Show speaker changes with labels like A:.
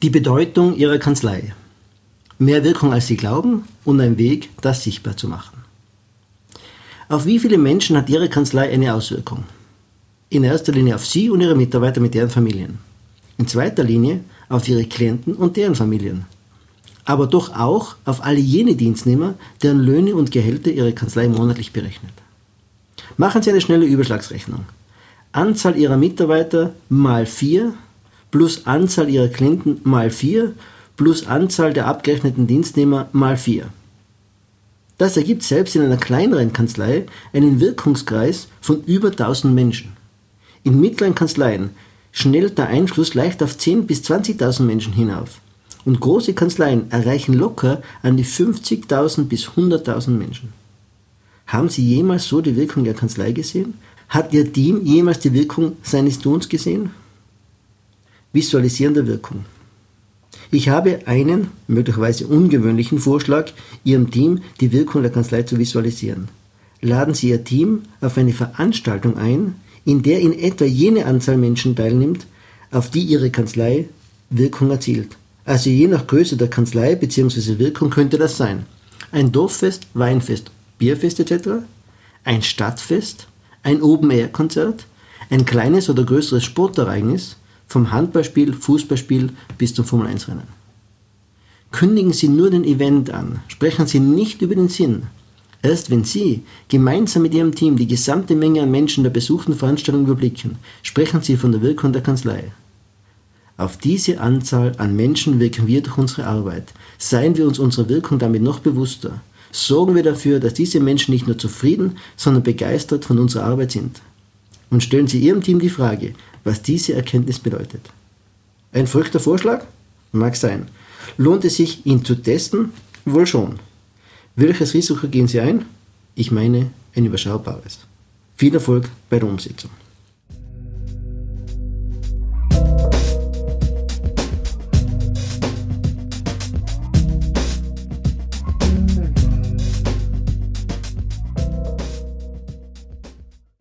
A: Die Bedeutung Ihrer Kanzlei. Mehr Wirkung als Sie glauben und ein Weg, das sichtbar zu machen. Auf wie viele Menschen hat Ihre Kanzlei eine Auswirkung? In erster Linie auf Sie und Ihre Mitarbeiter mit deren Familien. In zweiter Linie auf Ihre Klienten und deren Familien. Aber doch auch auf alle jene Dienstnehmer, deren Löhne und Gehälter Ihre Kanzlei monatlich berechnet. Machen Sie eine schnelle Überschlagsrechnung. Anzahl Ihrer Mitarbeiter mal 4 plus Anzahl ihrer Klienten mal 4 plus Anzahl der abgerechneten Dienstnehmer mal 4. Das ergibt selbst in einer kleineren Kanzlei einen Wirkungskreis von über 1000 Menschen. In mittleren Kanzleien schnellt der Einfluss leicht auf 10.000 bis 20.000 Menschen hinauf. Und große Kanzleien erreichen locker an die 50.000 bis 100.000 Menschen. Haben Sie jemals so die Wirkung der Kanzlei gesehen? Hat Ihr Team jemals die Wirkung seines Tuns gesehen? Visualisierender Wirkung. Ich habe einen, möglicherweise ungewöhnlichen Vorschlag, Ihrem Team die Wirkung der Kanzlei zu visualisieren. Laden Sie Ihr Team auf eine Veranstaltung ein, in der in etwa jene Anzahl Menschen teilnimmt, auf die Ihre Kanzlei Wirkung erzielt. Also je nach Größe der Kanzlei bzw. Wirkung könnte das sein. Ein Dorffest, Weinfest, Bierfest etc., ein Stadtfest, ein Open-Air-Konzert, ein kleines oder größeres Sportereignis, vom Handballspiel, Fußballspiel bis zum Formel-1-Rennen. Kündigen Sie nur den Event an, sprechen Sie nicht über den Sinn. Erst wenn Sie gemeinsam mit Ihrem Team die gesamte Menge an Menschen der besuchten Veranstaltung überblicken, sprechen Sie von der Wirkung der Kanzlei. Auf diese Anzahl an Menschen wirken wir durch unsere Arbeit. Seien wir uns unserer Wirkung damit noch bewusster. Sorgen wir dafür, dass diese Menschen nicht nur zufrieden, sondern begeistert von unserer Arbeit sind. Und stellen Sie Ihrem Team die Frage, was diese Erkenntnis bedeutet. Ein verrückter Vorschlag? Mag sein. Lohnt es sich, ihn zu testen? Wohl schon. Welches Risiko gehen Sie ein? Ich meine ein überschaubares. Viel Erfolg bei der Umsetzung.